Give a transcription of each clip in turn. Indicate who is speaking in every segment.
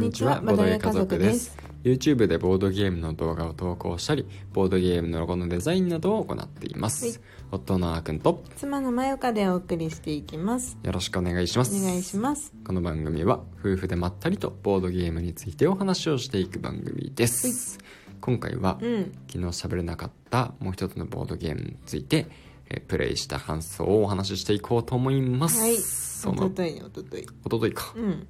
Speaker 1: んにちはボードゲー家族です。
Speaker 2: YouTube でボードゲームの動画を投稿したりボードゲームのロゴのデザインなどを行っています、
Speaker 1: はい。
Speaker 2: 夫のあーくんと
Speaker 1: 妻のまよかでお送りしていきます。
Speaker 2: よろしくお願いします。
Speaker 1: お願いします。
Speaker 2: この番組は夫婦でまったりとボードゲームについてお話をしていく番組です、今回は、
Speaker 1: うん。
Speaker 2: 昨日喋れなかったもう一つのボードゲームについて、えープレイした感想をお話ししていこうと思います、
Speaker 1: はい。
Speaker 2: その
Speaker 1: おとといねおととい。
Speaker 2: おとといか、
Speaker 1: うん。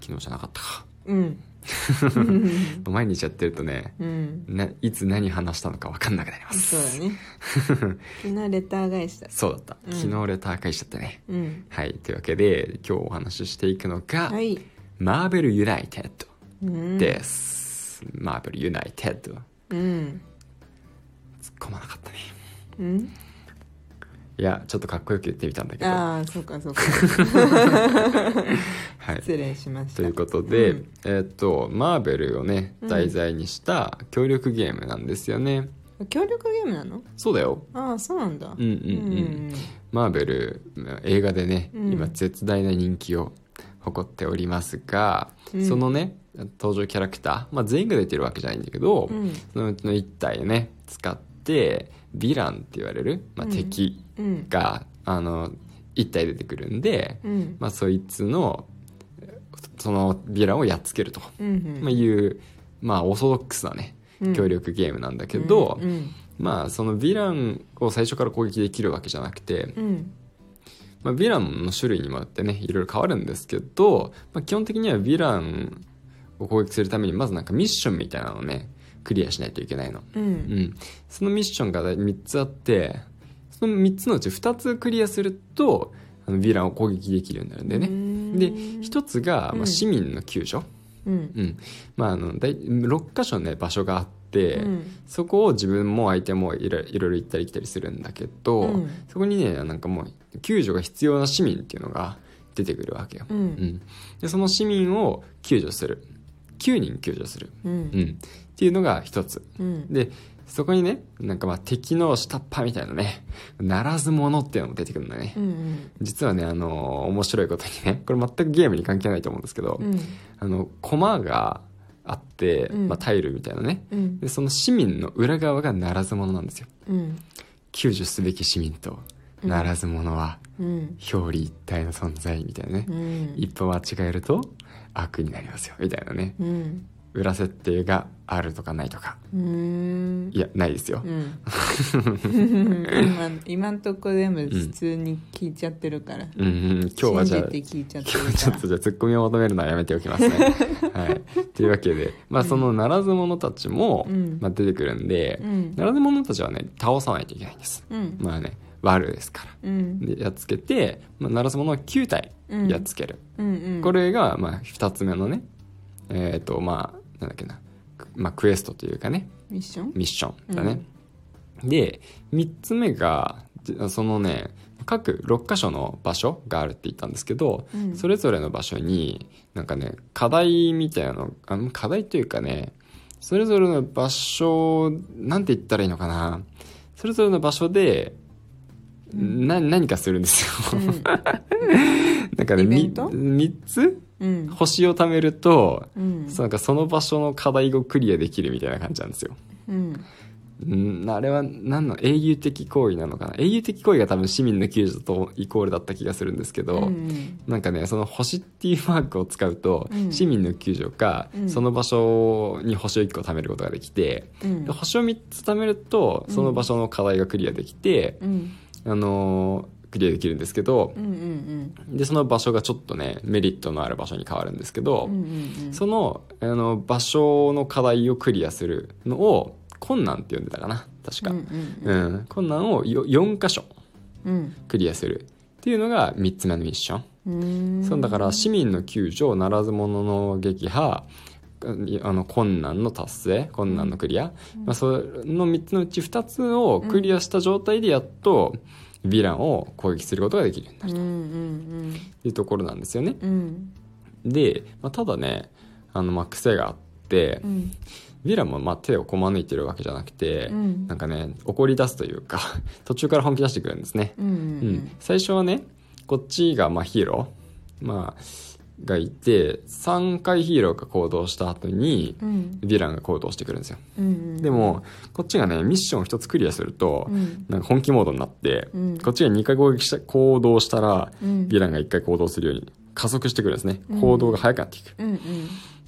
Speaker 2: 昨日じゃなかったか
Speaker 1: うん。
Speaker 2: 毎日やってるとね
Speaker 1: うん。
Speaker 2: ないつ何話したのか分かんなくなります。
Speaker 1: そうだね。昨日レター返した。
Speaker 2: そうだった、
Speaker 1: うん。
Speaker 2: 昨日レター返しちゃったね。
Speaker 1: うん。
Speaker 2: はい。というわけで今日お話ししていくのが、
Speaker 1: はい。
Speaker 2: マーベルユナイテッド
Speaker 1: うん。
Speaker 2: です、マーベルユナイテッド
Speaker 1: うん。
Speaker 2: 突っ込まなかったね。
Speaker 1: うん
Speaker 2: いやちょっとかっこよく言ってみたんだけど。は
Speaker 1: ああそうかそうか。
Speaker 2: い。
Speaker 1: 失礼しました。
Speaker 2: ということで、
Speaker 1: うん。
Speaker 2: えーっとマーベルをね
Speaker 1: うん
Speaker 2: 題材にした協力ゲームなんですよね、
Speaker 1: 協力ゲームなの？
Speaker 2: そうだよ。
Speaker 1: ああそうなんだ。
Speaker 2: うんうんうん。マーベル映画でね、
Speaker 1: うん。
Speaker 2: 今絶大な人気を誇っておりますが、
Speaker 1: うん。
Speaker 2: そのね登場キャラクター、まあ、全員が出てるわけじゃないんだけど、
Speaker 1: うん。
Speaker 2: そのうちの1体をね使ってヴィランって言われる、まあ、
Speaker 1: うん。
Speaker 2: 敵
Speaker 1: うん。
Speaker 2: が、あの1体出てくるんで、
Speaker 1: うん。
Speaker 2: まあ、そいつのそのヴィランをやっつけると、
Speaker 1: うん
Speaker 2: まあ、いう、まあ、オーソドックスなね
Speaker 1: うん。
Speaker 2: 協力ゲームなんだけど、まあそのヴィランを最初から攻撃できるわけじゃなくて、
Speaker 1: うん。
Speaker 2: まあ、ヴィランの種類にもよってねいろいろ変わるんですけど、まあ、基本的にはヴィランを攻撃するためにまずなんかミッションみたいなのをねクリアしないといけないの、
Speaker 1: う
Speaker 2: うん。ん、そのミッションが3つあってその3つのうち2つクリアするとあのヴィランを攻撃できるようになるんだよね。で1つが、まあ、
Speaker 1: うん
Speaker 2: 市民の救助、
Speaker 1: うん。
Speaker 2: うん。まあ、あのだい6箇所ね場所があって、
Speaker 1: うん。
Speaker 2: そこを自分も相手もいろいろ行ったり来たりするんだけど、
Speaker 1: うん。
Speaker 2: そこにねなんかもう救助が必要な市民っていうのが出てくるわけよ、
Speaker 1: う
Speaker 2: うんん。でその市民を救助する9人救助する、
Speaker 1: う
Speaker 2: うん。ん、っていうのが一つ。
Speaker 1: うん。
Speaker 2: でそこにねなんかまあ敵の下っ端みたいなねならず者っていうのも出てくるんだね、
Speaker 1: うん
Speaker 2: 実はねあの面白いことにねこれ全くゲームに関係ないと思うんですけど、
Speaker 1: うん。
Speaker 2: あの駒があって、
Speaker 1: うん。
Speaker 2: まあ、タイルみたいなね。
Speaker 1: うん。
Speaker 2: でその市民の裏側がならず者なんですよ。
Speaker 1: うん。
Speaker 2: 救助すべき市民とならず者は
Speaker 1: うん。
Speaker 2: 表裏一体の存在みたいなね、
Speaker 1: うん。
Speaker 2: 一歩間違えると悪になりますよ。みたいなね。
Speaker 1: うん。
Speaker 2: 裏設定があるとかないとか。
Speaker 1: うん。
Speaker 2: いやないですよ。
Speaker 1: う、ん。今今んとこ全部普通に聞いちゃってるから、
Speaker 2: うんうん、今日はじゃあ今日ちょっとじゃあツッコミを求めるのはやめておきますね。はい、というわけで、まあ、そのならず者たちも、
Speaker 1: うん。
Speaker 2: まあ、出てくるんで、
Speaker 1: うん。
Speaker 2: ならず者たちはね倒さないといけないんです。
Speaker 1: うん。
Speaker 2: まあね悪ですから。
Speaker 1: うん。
Speaker 2: でやっつけて、まあ、ならず者を9体
Speaker 1: うん。
Speaker 2: やっつける。
Speaker 1: うんうん。
Speaker 2: これが、まあ、2つ目のねえっ、とまあなんだっけな、まあ、クエストというかね。
Speaker 1: ミッション？
Speaker 2: ミッションだね。で3つ目がじそのね各6箇所の場所があるって言ったんですけど、
Speaker 1: うん。
Speaker 2: それぞれの場所になんかね課題みたいなのあの課題というかねそれぞれの場所なんて言ったらいいのかな。それぞれの場所で、な何かするんですよ。
Speaker 1: うん。
Speaker 2: なんかねみ
Speaker 1: イベント
Speaker 2: ？3つ？
Speaker 1: うん。
Speaker 2: 星を貯めると、
Speaker 1: うん。
Speaker 2: なんかその場所の課題をクリアできるみたいな感じなんですよ。
Speaker 1: うん。
Speaker 2: うん。あれは何の英雄的行為なのかな？英雄的行為が多分市民の救助とイコールだった気がするんですけど、
Speaker 1: うん
Speaker 2: なんかねその星っていうマークを使うと、
Speaker 1: うん。
Speaker 2: 市民の救助か、
Speaker 1: うん。
Speaker 2: その場所に星を1個貯めることができて、
Speaker 1: うん。
Speaker 2: で星を3つ貯めるとその場所の課題がクリアできて、
Speaker 1: うん
Speaker 2: あのークリアできるんですけど
Speaker 1: うんうん
Speaker 2: でその場所がちょっとねメリットのある場所に変わるんですけど、
Speaker 1: うんうんうん。
Speaker 2: そのあの場所の課題をクリアするのを困難って呼んでたかな確か、
Speaker 1: うん
Speaker 2: うん困難をよ4箇所
Speaker 1: うん。
Speaker 2: クリアするっていうのが3つ目のミッション、
Speaker 1: うん。
Speaker 2: そうだから市民の救助ならず者の撃破あの困難の達成困難のクリア、まあ、その3つのうち2つをクリアした状態でやっとヴィランを攻撃することができるようになる
Speaker 1: うんうん
Speaker 2: というところなんですよね。
Speaker 1: うん。うん
Speaker 2: で、まあ、ただねあのまあ癖があって、
Speaker 1: うん。
Speaker 2: ヴィランもまあ手をこま抜いてるわけじゃなくて、
Speaker 1: うん。
Speaker 2: なんかね怒り出すというか 途中から本気出してくるんですね、
Speaker 1: うんう
Speaker 2: うんん。最初はねこっちがまあヒーロー。まあがいて3回ヒーローが行動した後に
Speaker 1: うん。
Speaker 2: ヴィランが行動してくるんですよ。
Speaker 1: うん
Speaker 2: でもこっちがねミッション1つクリアすると、
Speaker 1: うん。
Speaker 2: なんか本気モードになって、
Speaker 1: うん。
Speaker 2: こっちが2回攻撃した行動したら、
Speaker 1: うん。
Speaker 2: ヴィランが1回行動するように加速してくるんですね。
Speaker 1: うん。
Speaker 2: 行動が速くなっていく、
Speaker 1: うん。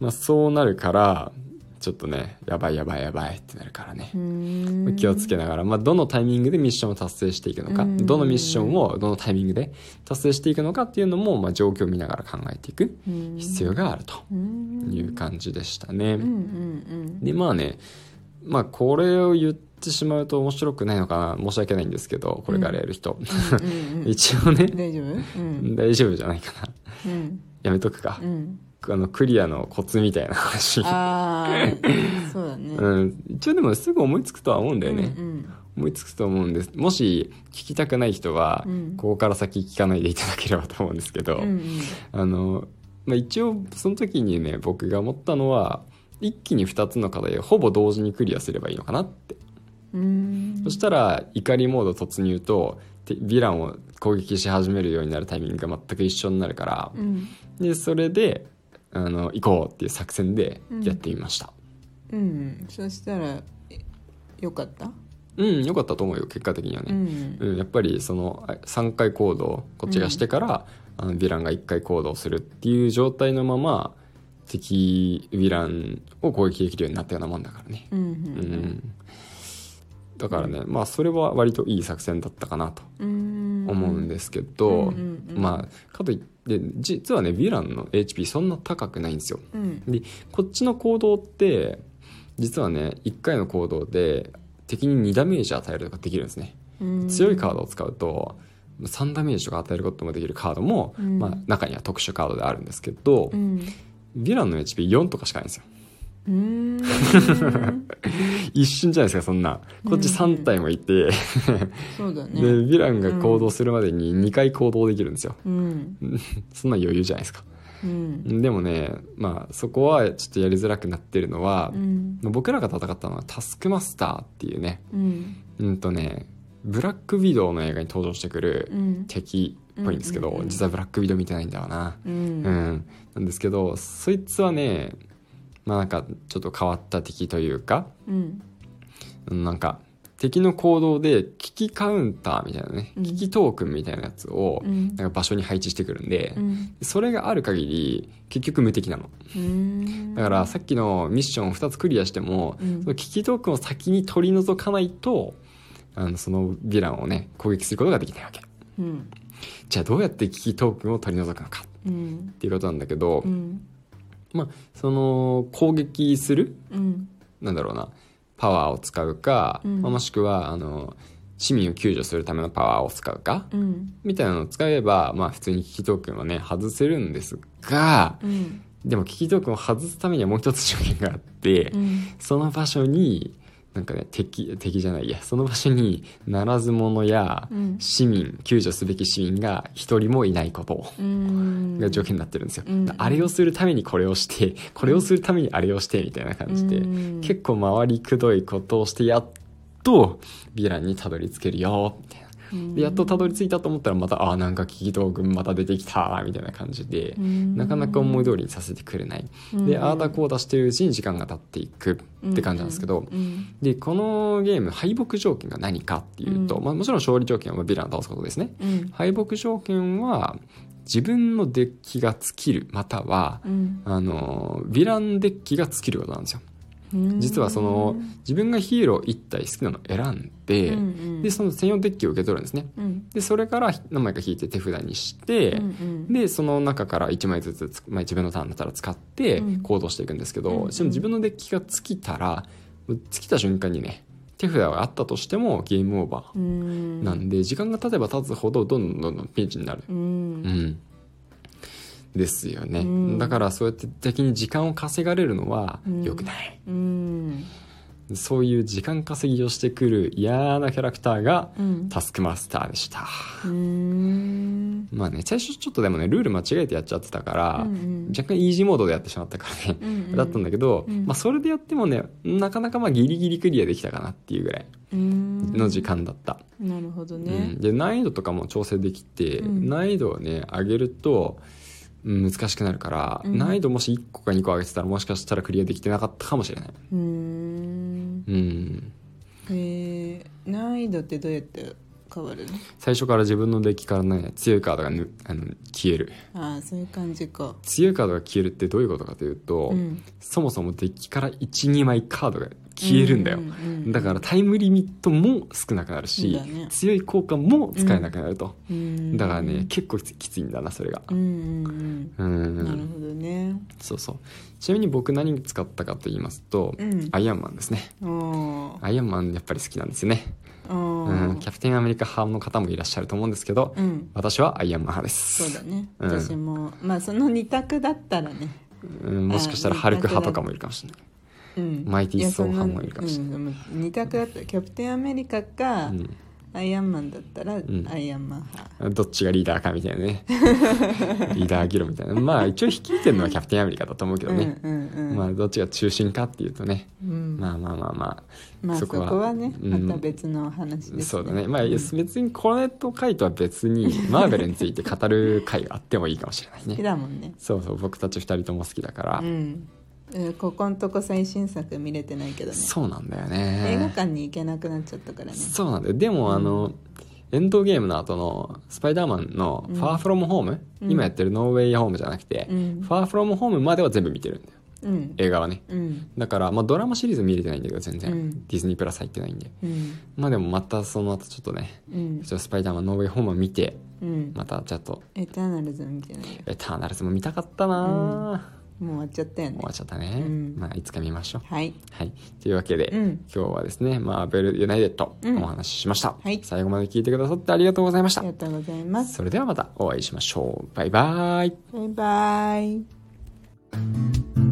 Speaker 2: まあ、そうなるからちょっとねやばいやばいやばいってなるからね。
Speaker 1: う、ん。
Speaker 2: 気をつけながら、まあ、どのタイミングでミッションを達成していくのか、
Speaker 1: うん。
Speaker 2: どのミッションをどのタイミングで達成していくのかっていうのも、まあ、状況を見ながら考えていく必要があると
Speaker 1: うん。
Speaker 2: いう感じでしたね。でまあねまあこれを言ってしまうと面白くないのかな申し訳ないんですけどこれからやる人、一応ね。
Speaker 1: 大丈夫？うん。
Speaker 2: 大丈夫じゃないかな。
Speaker 1: うん。
Speaker 2: やめとくか。
Speaker 1: う、ん
Speaker 2: あのクリアのコツみたいな話。
Speaker 1: ああそうだね。
Speaker 2: うん、一応でもすぐ思いつくとは思うんだよね、
Speaker 1: うん
Speaker 2: 思いつくと思うんです。もし聞きたくない人は、
Speaker 1: うん。
Speaker 2: ここから先聞かないでいただければと思うんですけど、
Speaker 1: うんうん。
Speaker 2: あの、まあ、一応その時にね僕が思ったのは一気に2つの課題をほぼ同時にクリアすればいいのかなって、
Speaker 1: うん。
Speaker 2: そしたら怒りモード突入とてヴィランを攻撃し始めるようになるタイミングが全く一緒になるから、
Speaker 1: うん。
Speaker 2: でそれであの行こうっていう作戦でやってみました。
Speaker 1: うん。そしたらえよかった？
Speaker 2: うん、よかったと思うよ結果的にはね、
Speaker 1: うん。
Speaker 2: うん、やっぱりそのあ3回行動こっちがしてから、あのヴィランが1回行動するっていう状態のまま敵ヴィランを攻撃できるようになったようなもんだからね、
Speaker 1: うん
Speaker 2: うんだからねまあそれは割といい作戦だったかなと
Speaker 1: うん。
Speaker 2: 思うんですけど、
Speaker 1: うんうんうん。
Speaker 2: まあかといって実はねヴィランの HP そんな高くないんですよ。
Speaker 1: うん。
Speaker 2: でこっちの行動って実はね1回の行動で敵に2ダメージ与えることができるんですね。
Speaker 1: うん。
Speaker 2: 強いカードを使うと3ダメージとか与えることもできるカードも、
Speaker 1: うん。
Speaker 2: まあ、中には特殊カードであるんですけど、
Speaker 1: うん。
Speaker 2: ヴィランの HP4 とかしかないんですよ
Speaker 1: うーん。
Speaker 2: 一瞬じゃないですかそんな。こっち3体もいて、
Speaker 1: そうだね。
Speaker 2: でヴィランが行動するまでに2回行動できるんですよ。
Speaker 1: うん。
Speaker 2: そんな余裕じゃないですか。
Speaker 1: うん。
Speaker 2: でもねまあそこはちょっとやりづらくなってるのは
Speaker 1: う、ん。
Speaker 2: 僕らが戦ったのはタスクマスターっていうね。
Speaker 1: うん。
Speaker 2: うんとねブラックウィドウの映画に登場してくる
Speaker 1: うん。
Speaker 2: 敵っぽいんですけど、
Speaker 1: うんうんうん。
Speaker 2: 実はブラックウィドウ見てないんだわな。
Speaker 1: う
Speaker 2: うんん、なんですけどそいつはねまあなんかちょっと変わった敵というか
Speaker 1: うん。
Speaker 2: うんなんか敵の行動で危機カウンターみたいなね、
Speaker 1: うん。
Speaker 2: 危機トークンみたいなやつを
Speaker 1: うん。
Speaker 2: なんか場所に配置してくるんで、
Speaker 1: うん。
Speaker 2: それがある限り結局無敵なの。
Speaker 1: うん。
Speaker 2: だからさっきのミッションを2つクリアしても、
Speaker 1: うん。
Speaker 2: その危機トークンを先に取り除かないとあのそのヴィランをね攻撃することができないわけ。
Speaker 1: うん。
Speaker 2: じゃあどうやって危機トークンを取り除くのか
Speaker 1: うん
Speaker 2: っていうことなんだけど、
Speaker 1: うん
Speaker 2: まあその攻撃する
Speaker 1: うん。
Speaker 2: なんだろうなパワーを使うか、
Speaker 1: うん。
Speaker 2: まあもしくはあの市民を救助するためのパワーを使うか
Speaker 1: うん。
Speaker 2: みたいなのを使えば、まあ、普通に危機トークンはね外せるんですが
Speaker 1: うん。
Speaker 2: でも危機トークンを外すためにはもう一つ条件があって、
Speaker 1: うん。
Speaker 2: その場所になんかね敵敵じゃないいや。その場所にならず者や
Speaker 1: うん。
Speaker 2: 市民救助すべき市民が一人もいないこと
Speaker 1: うん。
Speaker 2: が条件になってるんですよ、
Speaker 1: うん。
Speaker 2: あれをするためにこれをしてこれをするためにあれをしてみたいな感じで、
Speaker 1: うん。
Speaker 2: 結構回りくどいことをしてやっとヴィランにたどり着けるよみたいなでやっとたどり着いたと思ったらまたあーなんか危機トークンまた出てきたみたいな感じで、なかなか思い通りにさせてくれない、でああだこうだしてるうちに時間が経っていくって感じなんですけど、
Speaker 1: うん。
Speaker 2: でこのゲーム敗北条件が何かっていうと、
Speaker 1: うん。
Speaker 2: まあ、もちろん勝利条件はヴィランを倒すことですね。
Speaker 1: うん。
Speaker 2: 敗北条件は自分のデッキが尽きるまたは
Speaker 1: うん。
Speaker 2: あのヴィランデッキが尽きることなんですよ。
Speaker 1: うん
Speaker 2: 実はその自分がヒーロー1体好きなのを選んで、
Speaker 1: うんうん。
Speaker 2: でその専用デッキを受け取るんですね。
Speaker 1: うん。
Speaker 2: でそれから何枚か引いて手札にして、
Speaker 1: うんうん
Speaker 2: でその中から1枚ずつつ、まあ、自分のターンだったら使って
Speaker 1: うん。
Speaker 2: 行動していくんですけど、
Speaker 1: うんうん。
Speaker 2: しかも自分のデッキが尽きたら尽きた瞬間にね手札があったとしてもゲームオーバー
Speaker 1: うん。
Speaker 2: なんで時間が経てば経つほどどんどんどんどんピンチになる。
Speaker 1: う
Speaker 2: うんんですよね、
Speaker 1: うん。
Speaker 2: だからそうやって敵に時間を稼がれるのは
Speaker 1: うん。
Speaker 2: 良くない、
Speaker 1: うん。
Speaker 2: そういう時間稼ぎをしてくる嫌なキャラクターが
Speaker 1: うん。
Speaker 2: タスクマスターでした。
Speaker 1: うん。
Speaker 2: まあね最初ちょっとでもねルール間違えてやっちゃってたから、
Speaker 1: うん
Speaker 2: 若干イージーモードでやってしまったからね、
Speaker 1: うんうん。
Speaker 2: だったんだけど、
Speaker 1: うん。
Speaker 2: まあ、それでやってもねなかなかまあギリギリクリアできたかなっていうぐらい
Speaker 1: うん。
Speaker 2: の時間だった、
Speaker 1: なるほど
Speaker 2: う
Speaker 1: ね
Speaker 2: ん。で難易度とかも調整できて、
Speaker 1: うん。
Speaker 2: 難易度をね上げるとうん難しくなるから、
Speaker 1: うん。
Speaker 2: 難易度もし1個か2個上げてたらもしかしたらクリアできてなかったかもしれない。う
Speaker 1: ーん。
Speaker 2: うん。
Speaker 1: えー、難易度ってどうやって変わるの？
Speaker 2: 最初から自分のデッキからね強いカードがぬあの消える。
Speaker 1: ああそういう感じか。
Speaker 2: 強いカードが消えるってどういうことかというと、
Speaker 1: うん。
Speaker 2: そもそもデッキから12枚カードが消えるんだよ、
Speaker 1: うんうんうん
Speaker 2: だからタイムリミットも少なくなるし、
Speaker 1: だね。
Speaker 2: 強い効果も使えなくなると、
Speaker 1: うん。
Speaker 2: だからね結構きついんだなそれが。
Speaker 1: うんなるほどね。
Speaker 2: そうそう。ちなみに僕何使ったかと言いますと、
Speaker 1: うん。
Speaker 2: アイアンマンですね。アイアンマンやっぱり好きなんですよね、
Speaker 1: お
Speaker 2: うん、
Speaker 1: ー
Speaker 2: キャプテンアメリカ派の方もいらっしゃると思うんですけど、
Speaker 1: うん。
Speaker 2: 私はアイアンマン派です。
Speaker 1: そうだね。
Speaker 2: うん。
Speaker 1: 私もまあその二択だったらね。
Speaker 2: うん、もしかしたらハルク派とかもいるかもしれない
Speaker 1: うん。
Speaker 2: マイティーソー
Speaker 1: やその
Speaker 2: 派もいるかもしれ
Speaker 1: うんでも二択。だったらキャプテンアメリカか
Speaker 2: うん。
Speaker 1: アイアンマンだったら
Speaker 2: ん。
Speaker 1: アイアンマン派。
Speaker 2: どっちがリーダーかみたいなね。リーダー議論みたいな。まあ一応率いてるのはキャプテンアメリカだと思うけどね、
Speaker 1: うんうんうん。
Speaker 2: まあどっちが中心かっていうとね、
Speaker 1: うん。
Speaker 2: まあまあまあま
Speaker 1: まあそこは。ね
Speaker 2: うん。
Speaker 1: また別の話ですね。
Speaker 2: そうだね。まあ別にこれと回とは別にマーベルについて語る回があってもいいかもしれない
Speaker 1: 好き
Speaker 2: ね
Speaker 1: だもんね。
Speaker 2: そうそう僕たち二人とも好きだから、
Speaker 1: うんえーここんとこ最新作見れてないけどね。
Speaker 2: そうなんだよ
Speaker 1: 映画
Speaker 2: ね
Speaker 1: 館に行けなくなっちゃったからね。
Speaker 2: そうなんだよ。でもあの、エンドゲームの後のスパイダーマンの「ファーフロムホーム、
Speaker 1: うん。
Speaker 2: 今やってるノーウェイホームじゃなくて、
Speaker 1: うん。
Speaker 2: ファーフロムホームまでは全部見てるんだよ。
Speaker 1: うん。
Speaker 2: 映画はね。
Speaker 1: うん。
Speaker 2: だから、まあ、ドラマシリーズ見れてないんだけど全然、
Speaker 1: うん。
Speaker 2: ディズニープラス入ってないんで。
Speaker 1: うん。
Speaker 2: まあでもまたその後ちょっとね
Speaker 1: うん。
Speaker 2: ちょっとスパイダーマンノーウェイホームを見て
Speaker 1: うん。
Speaker 2: またちょっと。
Speaker 1: エターナルズ見てないよ。
Speaker 2: エターナルズも見たかったな、
Speaker 1: もう終わっちゃったよね。
Speaker 2: 終わっちゃったね、
Speaker 1: うん。
Speaker 2: まあいつか見ましょう。
Speaker 1: はい。
Speaker 2: はい。というわけで、
Speaker 1: うん。
Speaker 2: 今日はですねマーベルユナイテッド
Speaker 1: うん。
Speaker 2: お話ししました、
Speaker 1: はい。
Speaker 2: 最後まで聞いてくださってありがとうございました。
Speaker 1: ありがとうございます。
Speaker 2: それではまたお会いしましょう。バイバイ。
Speaker 1: バイバイ